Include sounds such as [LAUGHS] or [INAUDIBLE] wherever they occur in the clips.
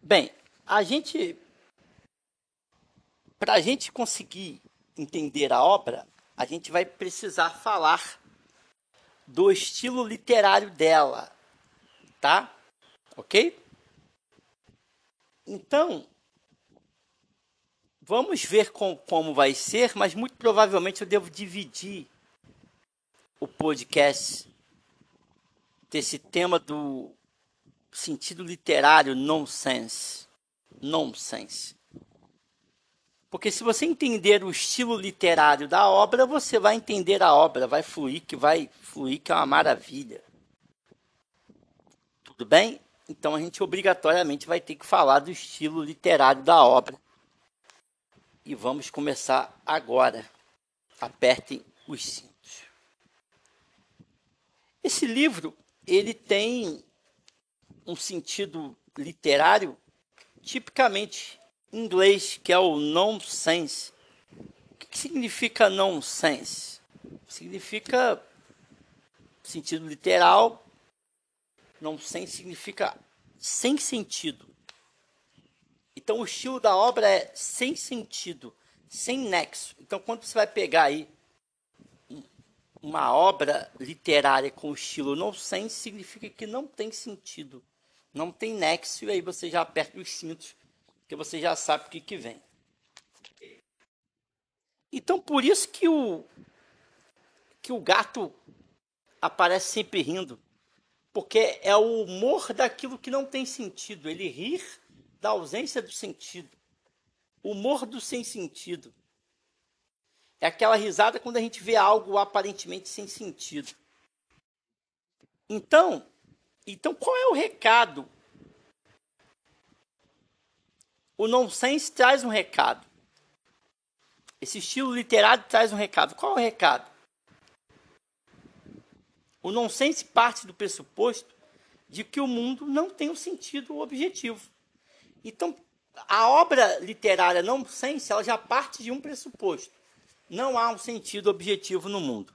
Bem, a gente. Para a gente conseguir entender a obra, a gente vai precisar falar do estilo literário dela, tá? Ok? Então, vamos ver com, como vai ser, mas muito provavelmente eu devo dividir o podcast desse tema do sentido literário nonsense. Nonsense. Porque se você entender o estilo literário da obra, você vai entender a obra, vai fluir, que vai fluir, que é uma maravilha. Tudo bem? Então a gente obrigatoriamente vai ter que falar do estilo literário da obra. E vamos começar agora. Apertem os cintos. Esse livro, ele tem um sentido literário tipicamente inglês, que é o nonsense. O que significa nonsense? Significa sentido literal. Nonsense significa sem sentido. Então o estilo da obra é sem sentido, sem nexo. Então quando você vai pegar aí uma obra literária com estilo nonsense, significa que não tem sentido, não tem nexo, e aí você já aperta os cintos porque você já sabe o que, que vem. Então, por isso que o, que o gato aparece sempre rindo. Porque é o humor daquilo que não tem sentido. Ele rir da ausência do sentido. O humor do sem sentido. É aquela risada quando a gente vê algo aparentemente sem sentido. Então, então qual é o recado o nonsense traz um recado. Esse estilo literário traz um recado. Qual é o recado? O nonsense parte do pressuposto de que o mundo não tem um sentido objetivo. Então, a obra literária nonsense ela já parte de um pressuposto. Não há um sentido objetivo no mundo.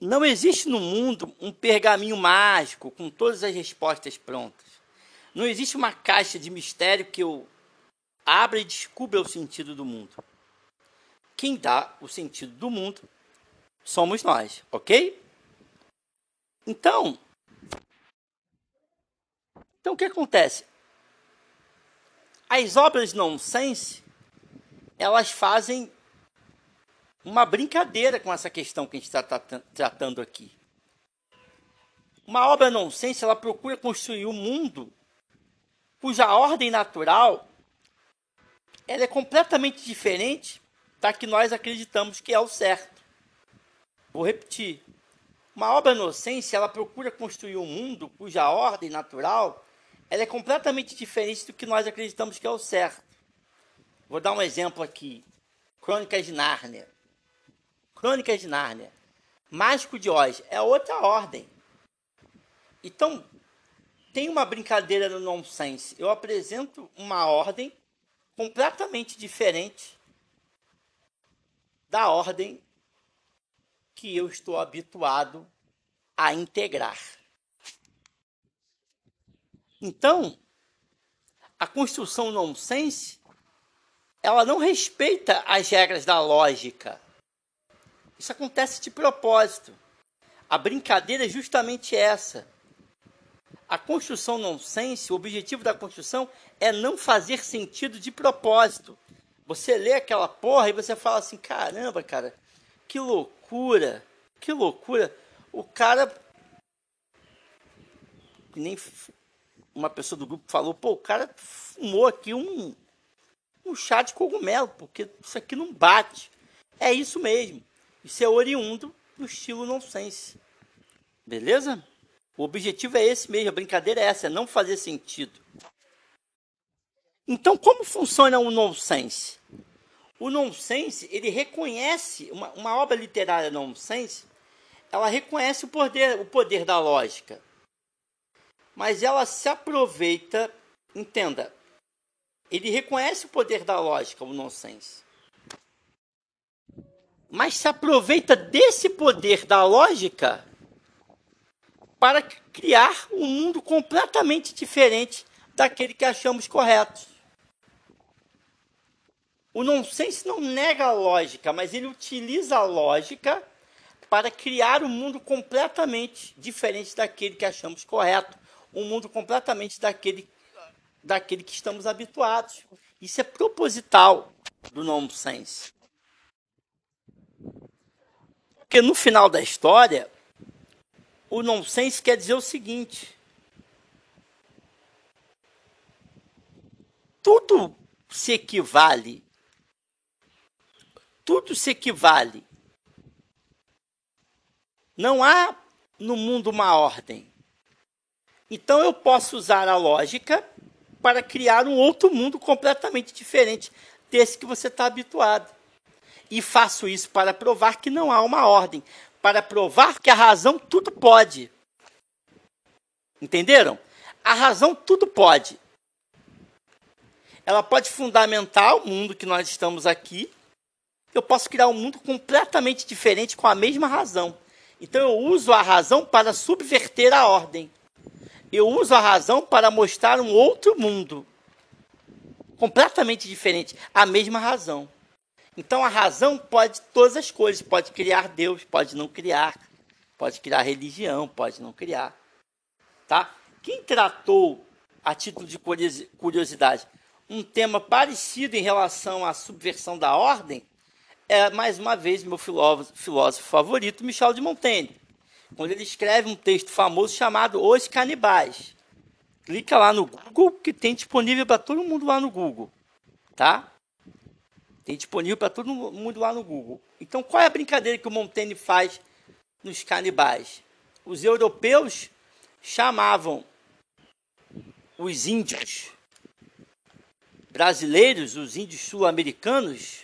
Não existe no mundo um pergaminho mágico com todas as respostas prontas. Não existe uma caixa de mistério que eu abra e descubra o sentido do mundo. Quem dá o sentido do mundo somos nós, ok? Então, então o que acontece? As obras nonsense, elas fazem uma brincadeira com essa questão que a gente está tratando aqui. Uma obra nonsense, ela procura construir um mundo cuja ordem natural ela é completamente diferente da que nós acreditamos que é o certo. Vou repetir. Uma obra inocência, ela procura construir um mundo cuja ordem natural ela é completamente diferente do que nós acreditamos que é o certo. Vou dar um exemplo aqui. Crônicas de Nárnia. Crônicas de Nárnia. Mágico de Oz é outra ordem. Então, tem uma brincadeira no nonsense. Eu apresento uma ordem completamente diferente da ordem que eu estou habituado a integrar. Então, a construção nonsense, ela não respeita as regras da lógica. Isso acontece de propósito. A brincadeira é justamente essa a construção nonsense, o objetivo da construção é não fazer sentido de propósito. Você lê aquela porra e você fala assim: caramba, cara, que loucura, que loucura. O cara. Nem uma pessoa do grupo falou: pô, o cara fumou aqui um, um chá de cogumelo, porque isso aqui não bate. É isso mesmo. Isso é oriundo do estilo nonsense. Beleza? O objetivo é esse mesmo, a brincadeira é essa, é não fazer sentido. Então, como funciona o nonsense? O nonsense, ele reconhece, uma, uma obra literária nonsense, ela reconhece o poder, o poder da lógica. Mas ela se aproveita, entenda, ele reconhece o poder da lógica, o nonsense. Mas se aproveita desse poder da lógica para criar um mundo completamente diferente daquele que achamos correto. O nonsense não nega a lógica, mas ele utiliza a lógica para criar um mundo completamente diferente daquele que achamos correto, um mundo completamente daquele, daquele que estamos habituados. Isso é proposital do nonsense. Porque no final da história, o nonsense quer dizer o seguinte: tudo se equivale, tudo se equivale. Não há no mundo uma ordem. Então eu posso usar a lógica para criar um outro mundo completamente diferente desse que você está habituado. E faço isso para provar que não há uma ordem, para provar que a razão tudo pode. Entenderam? A razão tudo pode. Ela pode fundamentar o mundo que nós estamos aqui. Eu posso criar um mundo completamente diferente com a mesma razão. Então eu uso a razão para subverter a ordem. Eu uso a razão para mostrar um outro mundo completamente diferente, a mesma razão. Então a razão pode todas as coisas, pode criar Deus, pode não criar, pode criar religião, pode não criar, tá? Quem tratou a título de curiosidade um tema parecido em relação à subversão da ordem é mais uma vez meu filósofo, filósofo favorito, Michel de Montaigne, quando ele escreve um texto famoso chamado Os Canibais. Clica lá no Google que tem disponível para todo mundo lá no Google, tá? Tem disponível para todo mundo lá no Google. Então, qual é a brincadeira que o Montaigne faz nos canibais? Os europeus chamavam os índios brasileiros, os índios sul-americanos,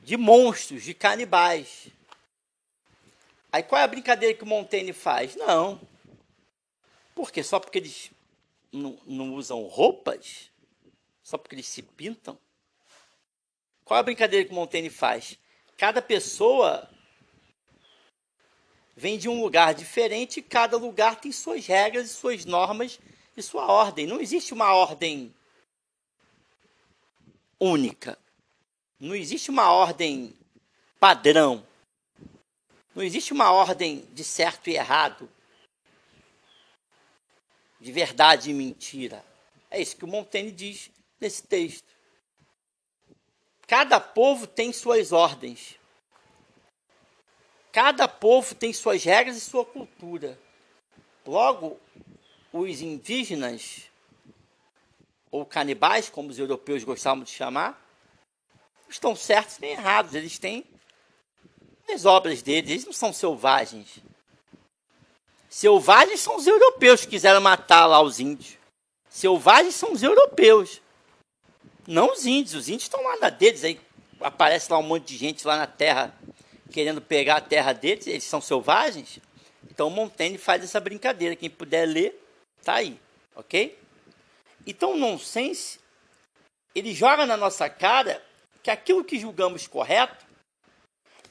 de monstros, de canibais. Aí qual é a brincadeira que o Montaigne faz? Não. Por quê? Só porque eles não, não usam roupas? Só porque eles se pintam? Qual é a brincadeira que o Montaigne faz? Cada pessoa vem de um lugar diferente e cada lugar tem suas regras suas normas e sua ordem. Não existe uma ordem única. Não existe uma ordem padrão. Não existe uma ordem de certo e errado, de verdade e mentira. É isso que o Montaigne diz nesse texto. Cada povo tem suas ordens. Cada povo tem suas regras e sua cultura. Logo, os indígenas, ou canibais, como os europeus gostavam de chamar, estão certos nem errados. Eles têm as obras deles, eles não são selvagens. Selvagens são os europeus que quiseram matar lá os índios. Selvagens são os europeus. Não os índios, os índios estão lá na deles, aí aparece lá um monte de gente lá na terra querendo pegar a terra deles, eles são selvagens. Então Montaigne faz essa brincadeira, quem puder ler, tá aí, ok? Então o nonsense, ele joga na nossa cara que aquilo que julgamos correto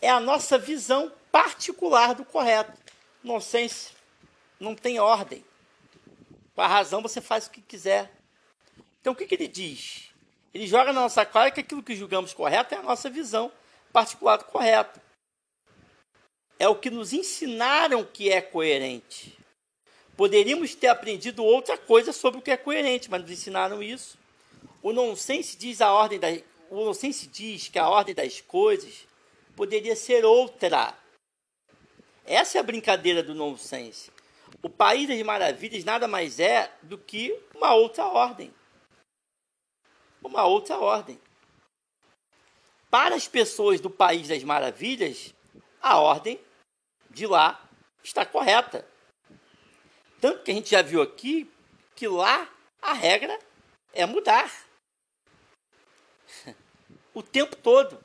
é a nossa visão particular do correto. Nonsense não tem ordem. Com a razão você faz o que quiser. Então o que, que ele diz? Ele joga na nossa cara que aquilo que julgamos correto é a nossa visão particular do correto. É o que nos ensinaram que é coerente. Poderíamos ter aprendido outra coisa sobre o que é coerente, mas nos ensinaram isso. O nonsense diz a ordem da, o nonsense diz que a ordem das coisas poderia ser outra. Essa é a brincadeira do nonsense. O país das maravilhas nada mais é do que uma outra ordem uma outra ordem. Para as pessoas do País das Maravilhas, a ordem de lá está correta. Tanto que a gente já viu aqui que lá a regra é mudar. [LAUGHS] O tempo todo.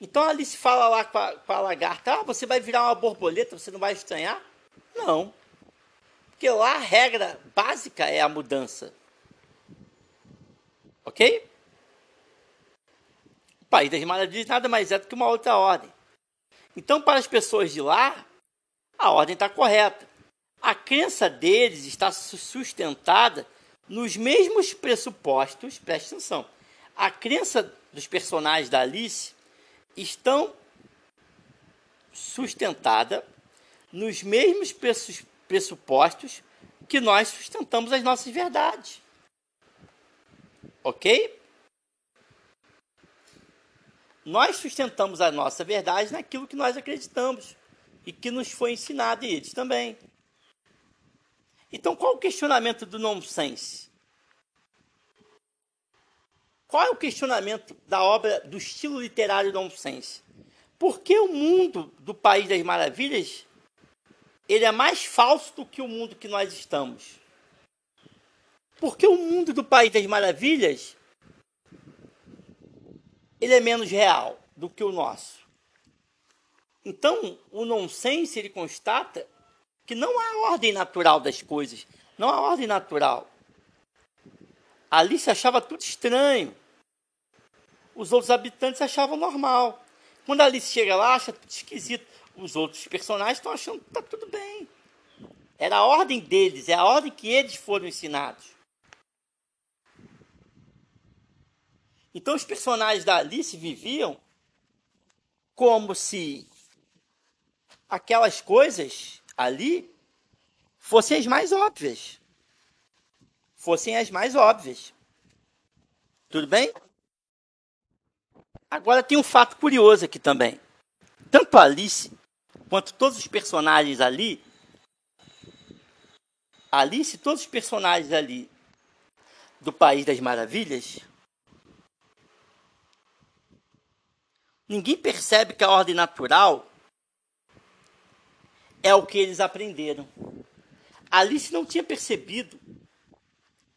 Então ali se fala lá com a, com a lagarta, ah, você vai virar uma borboleta, você não vai estranhar? Não. Porque lá a regra básica é a mudança. Ok? O País das Maravilhas nada mais é do que uma outra ordem. Então, para as pessoas de lá, a ordem está correta. A crença deles está sustentada nos mesmos pressupostos, preste atenção. A crença dos personagens da Alice estão sustentada nos mesmos pressupostos que nós sustentamos as nossas verdades. Ok? Nós sustentamos a nossa verdade naquilo que nós acreditamos e que nos foi ensinado, e eles também. Então, qual o questionamento do nonsense? Qual é o questionamento da obra do estilo literário nonsense? Por que o mundo do País das Maravilhas ele é mais falso do que o mundo que nós estamos? Porque o mundo do País das Maravilhas ele é menos real do que o nosso. Então, o nonsense ele constata que não há ordem natural das coisas, não há ordem natural. Alice achava tudo estranho. Os outros habitantes achavam normal. Quando Alice chega lá, acha tudo esquisito. Os outros personagens estão achando que está tudo bem. Era a ordem deles, é a ordem que eles foram ensinados. Então os personagens da Alice viviam como se aquelas coisas ali fossem as mais óbvias. Fossem as mais óbvias. Tudo bem? Agora tem um fato curioso aqui também. Tanto a Alice quanto todos os personagens ali, Alice e todos os personagens ali do País das Maravilhas, ninguém percebe que a ordem natural é o que eles aprenderam. Alice não tinha percebido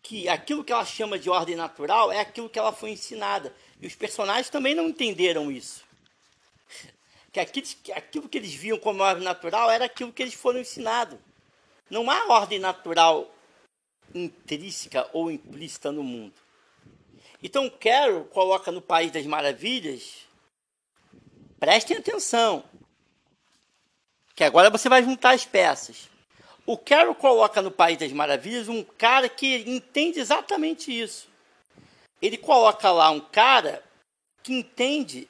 que aquilo que ela chama de ordem natural é aquilo que ela foi ensinada. E os personagens também não entenderam isso. Que aquilo, que eles viam como ordem natural era aquilo que eles foram ensinados. Não há ordem natural intrínseca ou implícita no mundo. Então Carol coloca no País das Maravilhas, prestem atenção, que agora você vai juntar as peças. O Carol coloca no País das Maravilhas um cara que entende exatamente isso ele coloca lá um cara que entende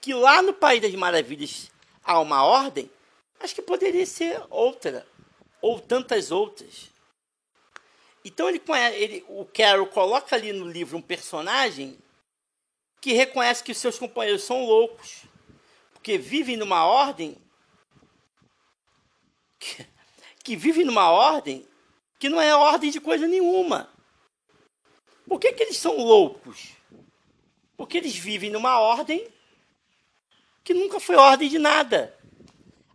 que lá no País das Maravilhas há uma ordem, mas que poderia ser outra, ou tantas outras. Então ele, ele, o Carol coloca ali no livro um personagem que reconhece que seus companheiros são loucos, porque vivem numa ordem que, que vive numa ordem que não é ordem de coisa nenhuma. Por que, que eles são loucos? Porque eles vivem numa ordem que nunca foi ordem de nada.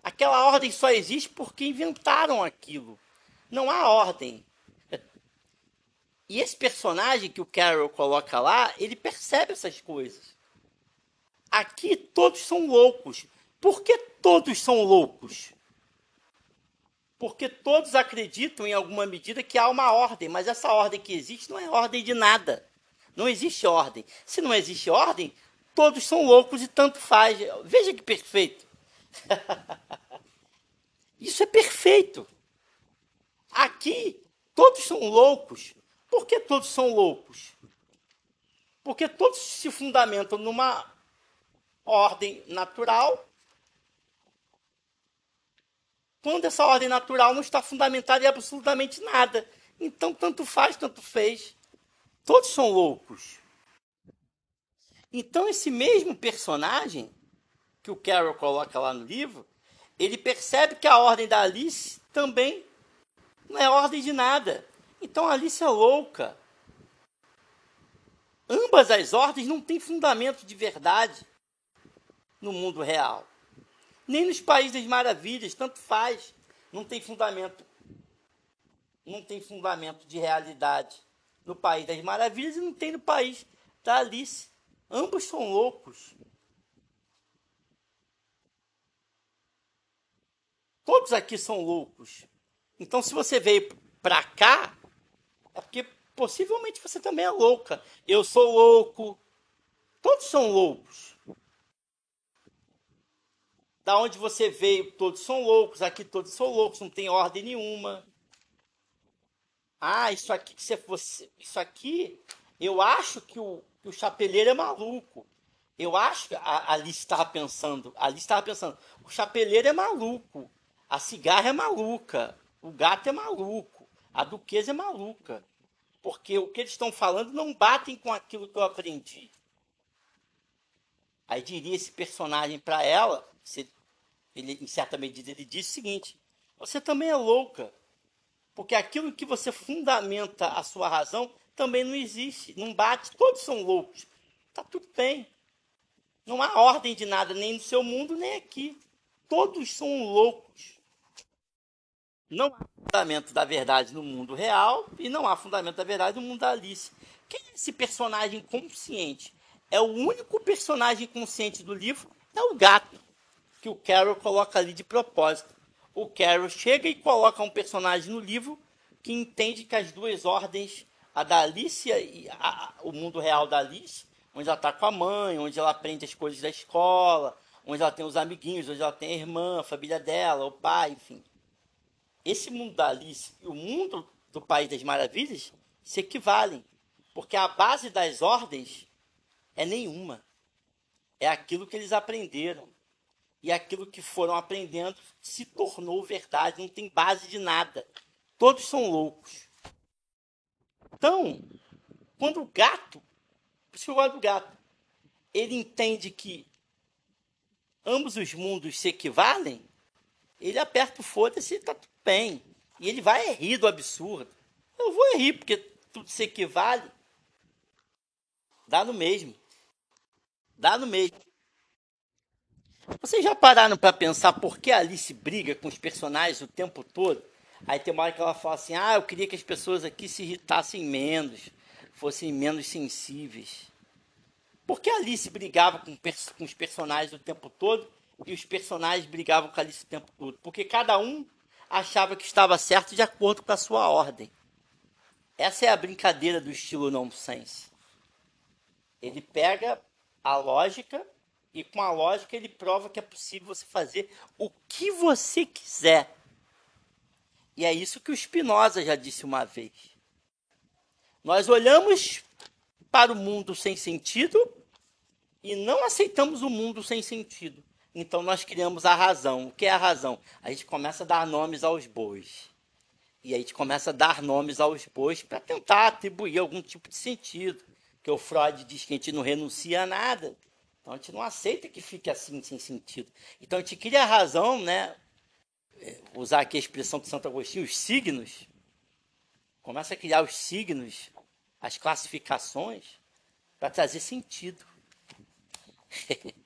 Aquela ordem só existe porque inventaram aquilo. Não há ordem. E esse personagem que o Carol coloca lá, ele percebe essas coisas. Aqui todos são loucos. Por que todos são loucos? porque todos acreditam em alguma medida que há uma ordem, mas essa ordem que existe não é ordem de nada. Não existe ordem. Se não existe ordem, todos são loucos e tanto faz. Veja que perfeito. [LAUGHS] Isso é perfeito. Aqui, todos são loucos. Por que todos são loucos? Porque todos se fundamentam numa ordem natural quando essa ordem natural não está fundamentada em absolutamente nada. Então, tanto faz, tanto fez. Todos são loucos. Então, esse mesmo personagem que o Carol coloca lá no livro, ele percebe que a ordem da Alice também não é ordem de nada. Então, Alice é louca. Ambas as ordens não têm fundamento de verdade no mundo real nem nos países das maravilhas, tanto faz. Não tem fundamento. Não tem fundamento de realidade no país das maravilhas e não tem no país da Alice. Ambos são loucos. Todos aqui são loucos. Então, se você veio para cá, é porque possivelmente você também é louca. Eu sou louco. Todos são loucos. Da onde você veio, todos são loucos, aqui todos são loucos, não tem ordem nenhuma. Ah, isso aqui que você fosse. Isso aqui, eu acho que o, que o chapeleiro é maluco. Eu acho que a Alice estava pensando. A Alice estava pensando, o chapeleiro é maluco. A cigarra é maluca. O gato é maluco. A duquesa é maluca. Porque o que eles estão falando não batem com aquilo que eu aprendi. Aí diria esse personagem para ela, ele, em certa medida, ele diz o seguinte: você também é louca. Porque aquilo que você fundamenta a sua razão também não existe, não bate, todos são loucos. Está tudo bem. Não há ordem de nada, nem no seu mundo, nem aqui. Todos são loucos. Não há fundamento da verdade no mundo real e não há fundamento da verdade no mundo da Alice. Quem é esse personagem consciente? É o único personagem consciente do livro, é o gato, que o Carol coloca ali de propósito. O Carol chega e coloca um personagem no livro que entende que as duas ordens, a da Alice e a, o mundo real da Alice, onde ela está com a mãe, onde ela aprende as coisas da escola, onde ela tem os amiguinhos, onde ela tem a irmã, a família dela, o pai, enfim. Esse mundo da Alice e o mundo do País das Maravilhas se equivalem, porque a base das ordens é nenhuma. É aquilo que eles aprenderam. E aquilo que foram aprendendo se tornou verdade, não tem base de nada. Todos são loucos. Então, quando o gato por isso que eu gosto do gato. Ele entende que ambos os mundos se equivalem, ele aperta o foda-se e tá tudo bem. E ele vai rir do absurdo. Eu vou rir, porque tudo se equivale. Dá no mesmo. Dá no mesmo. Vocês já pararam para pensar por que a Alice briga com os personagens o tempo todo? Aí tem uma hora que ela fala assim: ah, eu queria que as pessoas aqui se irritassem menos fossem menos sensíveis. Por que a Alice brigava com, com os personagens o tempo todo e os personagens brigavam com Alice o tempo todo? Porque cada um achava que estava certo de acordo com a sua ordem. Essa é a brincadeira do estilo nonsense. Ele pega a lógica e com a lógica ele prova que é possível você fazer o que você quiser. E é isso que o Spinoza já disse uma vez. Nós olhamos para o mundo sem sentido e não aceitamos o mundo sem sentido. Então nós criamos a razão. O que é a razão? A gente começa a dar nomes aos bois. E a gente começa a dar nomes aos bois para tentar atribuir algum tipo de sentido. Que o Freud diz que a gente não renuncia a nada. Então a gente não aceita que fique assim sem sentido. Então a gente cria a razão, né? Usar aqui a expressão de Santo Agostinho, os signos, Começa a criar os signos, as classificações, para trazer sentido. [LAUGHS]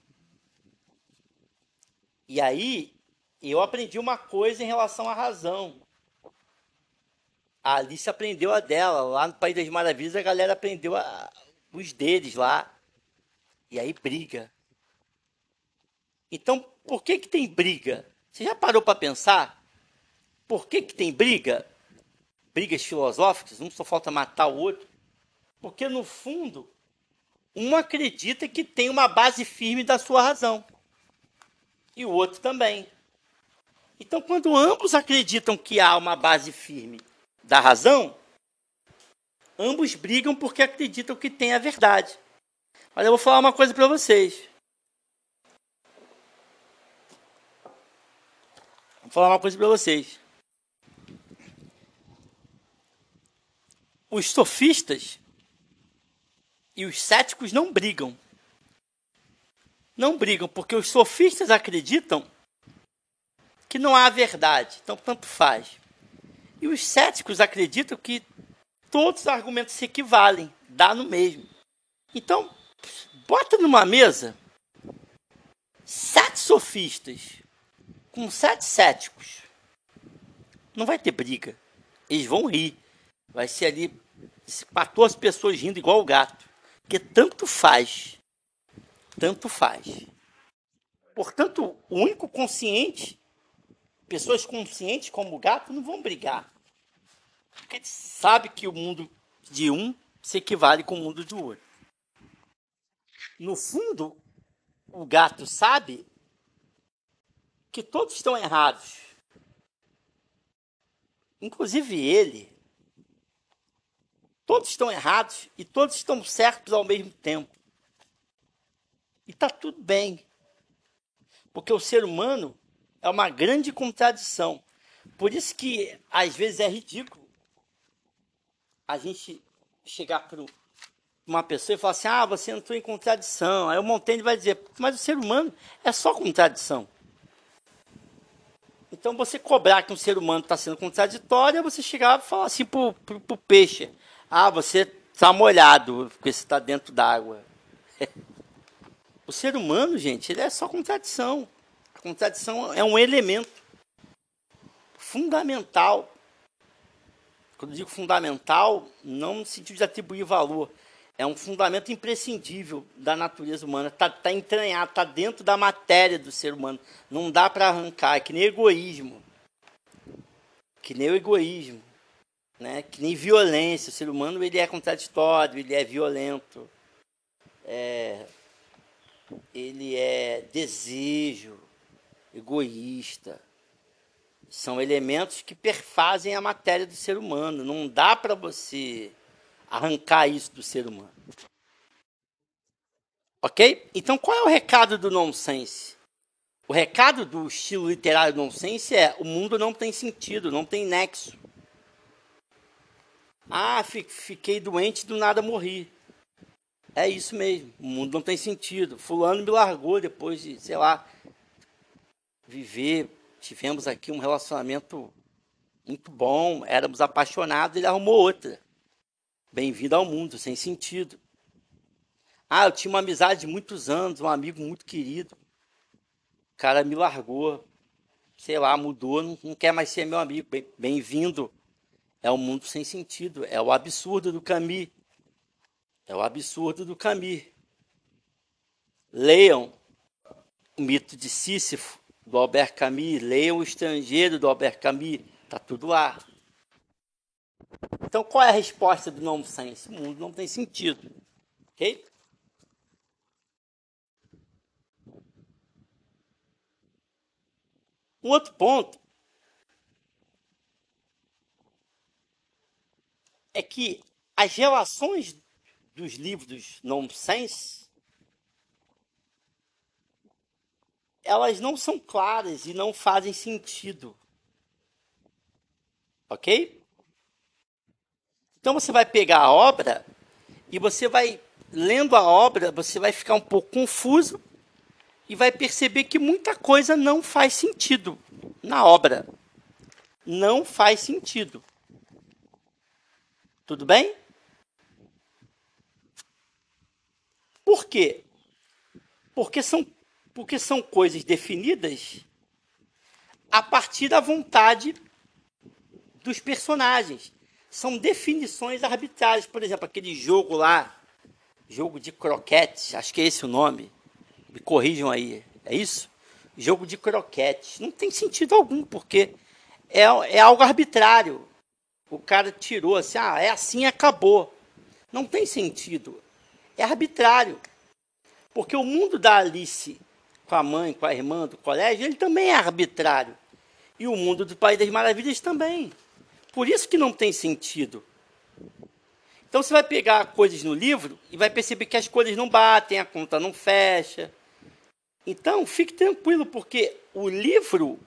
e aí, eu aprendi uma coisa em relação à razão. A Alice aprendeu a dela. Lá no País das Maravilhas, a galera aprendeu a, os deles lá. E aí briga. Então, por que, que tem briga? Você já parou para pensar? Por que, que tem briga? brigas filosóficas, um só falta matar o outro, porque no fundo, um acredita que tem uma base firme da sua razão e o outro também. Então, quando ambos acreditam que há uma base firme da razão, ambos brigam porque acreditam que tem a verdade. Mas eu vou falar uma coisa para vocês. Vou falar uma coisa para vocês. os sofistas e os céticos não brigam. Não brigam, porque os sofistas acreditam que não há verdade, então tanto faz. E os céticos acreditam que todos os argumentos se equivalem, dá no mesmo. Então, bota numa mesa sete sofistas com sete céticos. Não vai ter briga. Eles vão rir. Vai ser ali 14 pessoas rindo igual o gato. Porque tanto faz. Tanto faz. Portanto, o único consciente, pessoas conscientes como o gato, não vão brigar. Porque sabe que o mundo de um se equivale com o mundo do outro. No fundo, o gato sabe que todos estão errados. Inclusive ele. Todos estão errados e todos estão certos ao mesmo tempo. E está tudo bem. Porque o ser humano é uma grande contradição. Por isso que às vezes é ridículo a gente chegar para uma pessoa e falar assim: ah, você entrou em contradição. Aí o Montaigne vai dizer: mas o ser humano é só contradição. Então você cobrar que um ser humano está sendo contraditório, é você chegar e falar assim para o peixe: ah, você está molhado porque você está dentro d'água. [LAUGHS] o ser humano, gente, ele é só contradição. A contradição é um elemento fundamental. Quando digo fundamental, não no sentido de atribuir valor, é um fundamento imprescindível da natureza humana. Está tá entranhado, está dentro da matéria do ser humano. Não dá para arrancar, é que nem egoísmo. Que nem o egoísmo. Né? Que nem violência. O ser humano ele é contraditório, ele é violento. É, ele é desejo, egoísta. São elementos que perfazem a matéria do ser humano. Não dá para você arrancar isso do ser humano. Ok? Então, qual é o recado do nonsense? O recado do estilo literário nonsense é: o mundo não tem sentido, não tem nexo. Ah, fiquei doente do nada morri. É isso mesmo, o mundo não tem sentido. Fulano me largou depois de, sei lá, viver. Tivemos aqui um relacionamento muito bom, éramos apaixonados, ele arrumou outra. Bem-vindo ao mundo, sem sentido. Ah, eu tinha uma amizade de muitos anos, um amigo muito querido. O cara me largou, sei lá, mudou, não, não quer mais ser meu amigo. Bem-vindo. É o mundo sem sentido, é o absurdo do Camus. É o absurdo do Camus. Leiam o mito de Sísifo, do Albert Camus. Leiam o estrangeiro do Albert Camus. Está tudo lá. Então, qual é a resposta do nonsense? O mundo não tem sentido. Ok? Um outro ponto é que as relações dos livros nonsense elas não são claras e não fazem sentido. Ok? Então você vai pegar a obra e você vai, lendo a obra, você vai ficar um pouco confuso e vai perceber que muita coisa não faz sentido na obra. Não faz sentido. Tudo bem? Por quê? Porque são, porque são coisas definidas a partir da vontade dos personagens são definições arbitrárias. Por exemplo, aquele jogo lá, jogo de croquete, acho que é esse o nome. Me corrijam aí. É isso? Jogo de croquete. Não tem sentido algum, porque é, é algo arbitrário. O cara tirou assim, ah, é assim acabou. Não tem sentido. É arbitrário. Porque o mundo da Alice com a mãe, com a irmã do colégio, ele também é arbitrário. E o mundo do País das Maravilhas também. Por isso que não tem sentido. Então você vai pegar coisas no livro e vai perceber que as coisas não batem, a conta não fecha. Então, fique tranquilo, porque o livro,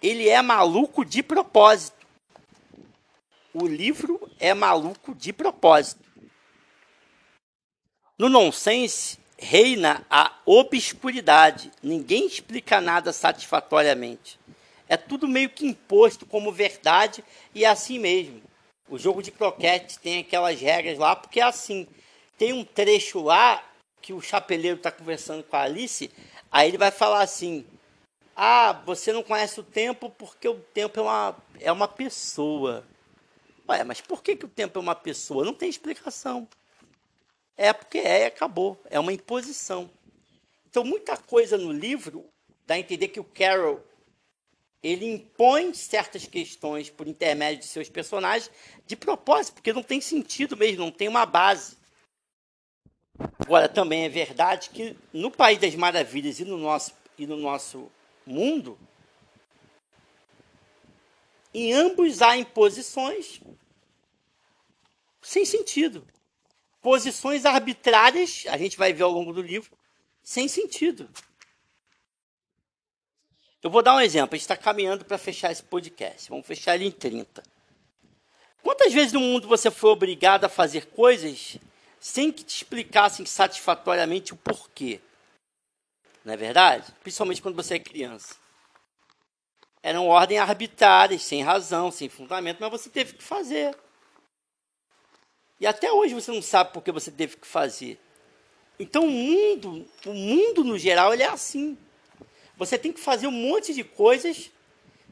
ele é maluco de propósito. O livro é maluco de propósito. No nonsense, reina a obscuridade. Ninguém explica nada satisfatoriamente. É tudo meio que imposto como verdade e é assim mesmo. O jogo de croquete tem aquelas regras lá, porque é assim. Tem um trecho lá que o chapeleiro está conversando com a Alice, aí ele vai falar assim: Ah, você não conhece o tempo porque o tempo é uma, é uma pessoa. Ué, mas por que, que o tempo é uma pessoa? Não tem explicação. É porque é e acabou. É uma imposição. Então, muita coisa no livro dá a entender que o Carol ele impõe certas questões por intermédio de seus personagens de propósito, porque não tem sentido mesmo, não tem uma base. Agora, também é verdade que no País das Maravilhas e no nosso, e no nosso mundo, Em ambos há imposições sem sentido. Posições arbitrárias, a gente vai ver ao longo do livro, sem sentido. Eu vou dar um exemplo. A gente está caminhando para fechar esse podcast. Vamos fechar ele em 30. Quantas vezes no mundo você foi obrigado a fazer coisas sem que te explicassem satisfatoriamente o porquê? Não é verdade? Principalmente quando você é criança. Eram ordens arbitrárias, sem razão, sem fundamento, mas você teve que fazer. E até hoje você não sabe por que você teve que fazer. Então o mundo, o mundo no geral, ele é assim. Você tem que fazer um monte de coisas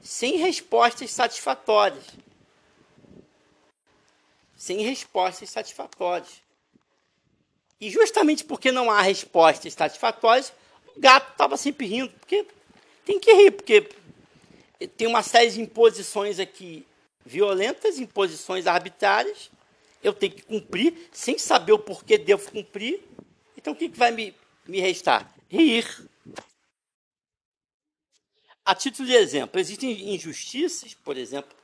sem respostas satisfatórias. Sem respostas satisfatórias. E justamente porque não há respostas satisfatórias, o gato estava sempre rindo. Porque tem que rir, porque tem uma série de imposições aqui violentas, imposições arbitrárias. Eu tenho que cumprir sem saber o porquê devo cumprir. Então o que, que vai me, me restar? Rir. A título de exemplo, existem injustiças, por exemplo,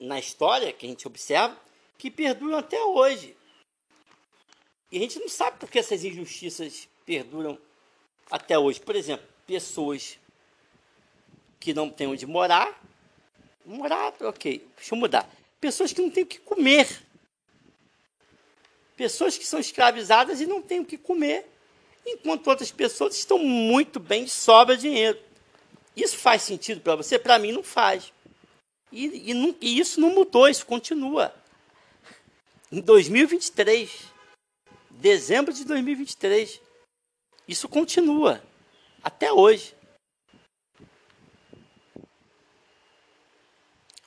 na história que a gente observa, que perduram até hoje. E a gente não sabe por que essas injustiças perduram até hoje. Por exemplo, pessoas que não têm onde morar. Morar, ok, deixa eu mudar. Pessoas que não têm o que comer. Pessoas que são escravizadas e não têm o que comer. Enquanto outras pessoas estão muito bem, sobra dinheiro. Isso faz sentido para você? Para mim não faz. E, e, não, e isso não mudou, isso continua. Em 2023, dezembro de 2023, isso continua até hoje.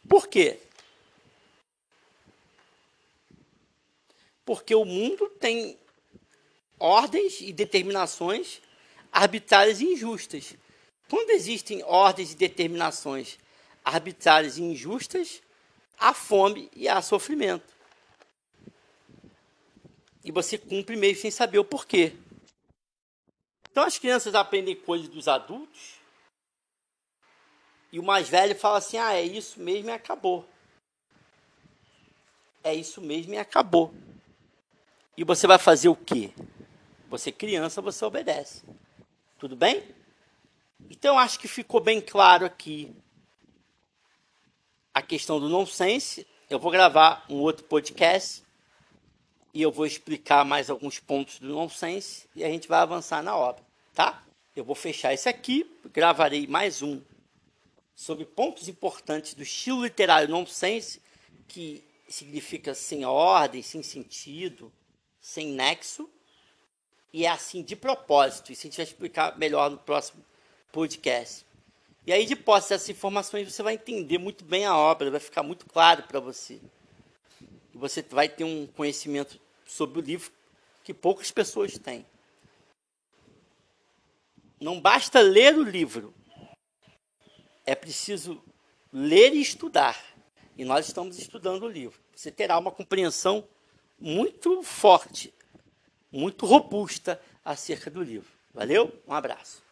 Por quê? Porque o mundo tem ordens e determinações arbitrárias e injustas. Quando existem ordens e determinações arbitrárias e injustas, há fome e há sofrimento. E você cumpre meio sem saber o porquê. Então as crianças aprendem coisas dos adultos e o mais velho fala assim: ah, é isso mesmo e acabou. É isso mesmo e acabou. E você vai fazer o quê? Você criança, você obedece. Tudo bem? Então acho que ficou bem claro aqui a questão do nonsense. Eu vou gravar um outro podcast e eu vou explicar mais alguns pontos do nonsense e a gente vai avançar na obra, tá? Eu vou fechar esse aqui, gravarei mais um sobre pontos importantes do estilo literário nonsense, que significa sem ordem, sem sentido, sem nexo, e é assim de propósito. Isso a gente vai explicar melhor no próximo podcast. E aí, de posse dessas informações, você vai entender muito bem a obra, vai ficar muito claro para você. E você vai ter um conhecimento sobre o livro que poucas pessoas têm. Não basta ler o livro, é preciso ler e estudar. E nós estamos estudando o livro. Você terá uma compreensão muito forte, muito robusta acerca do livro. Valeu? Um abraço.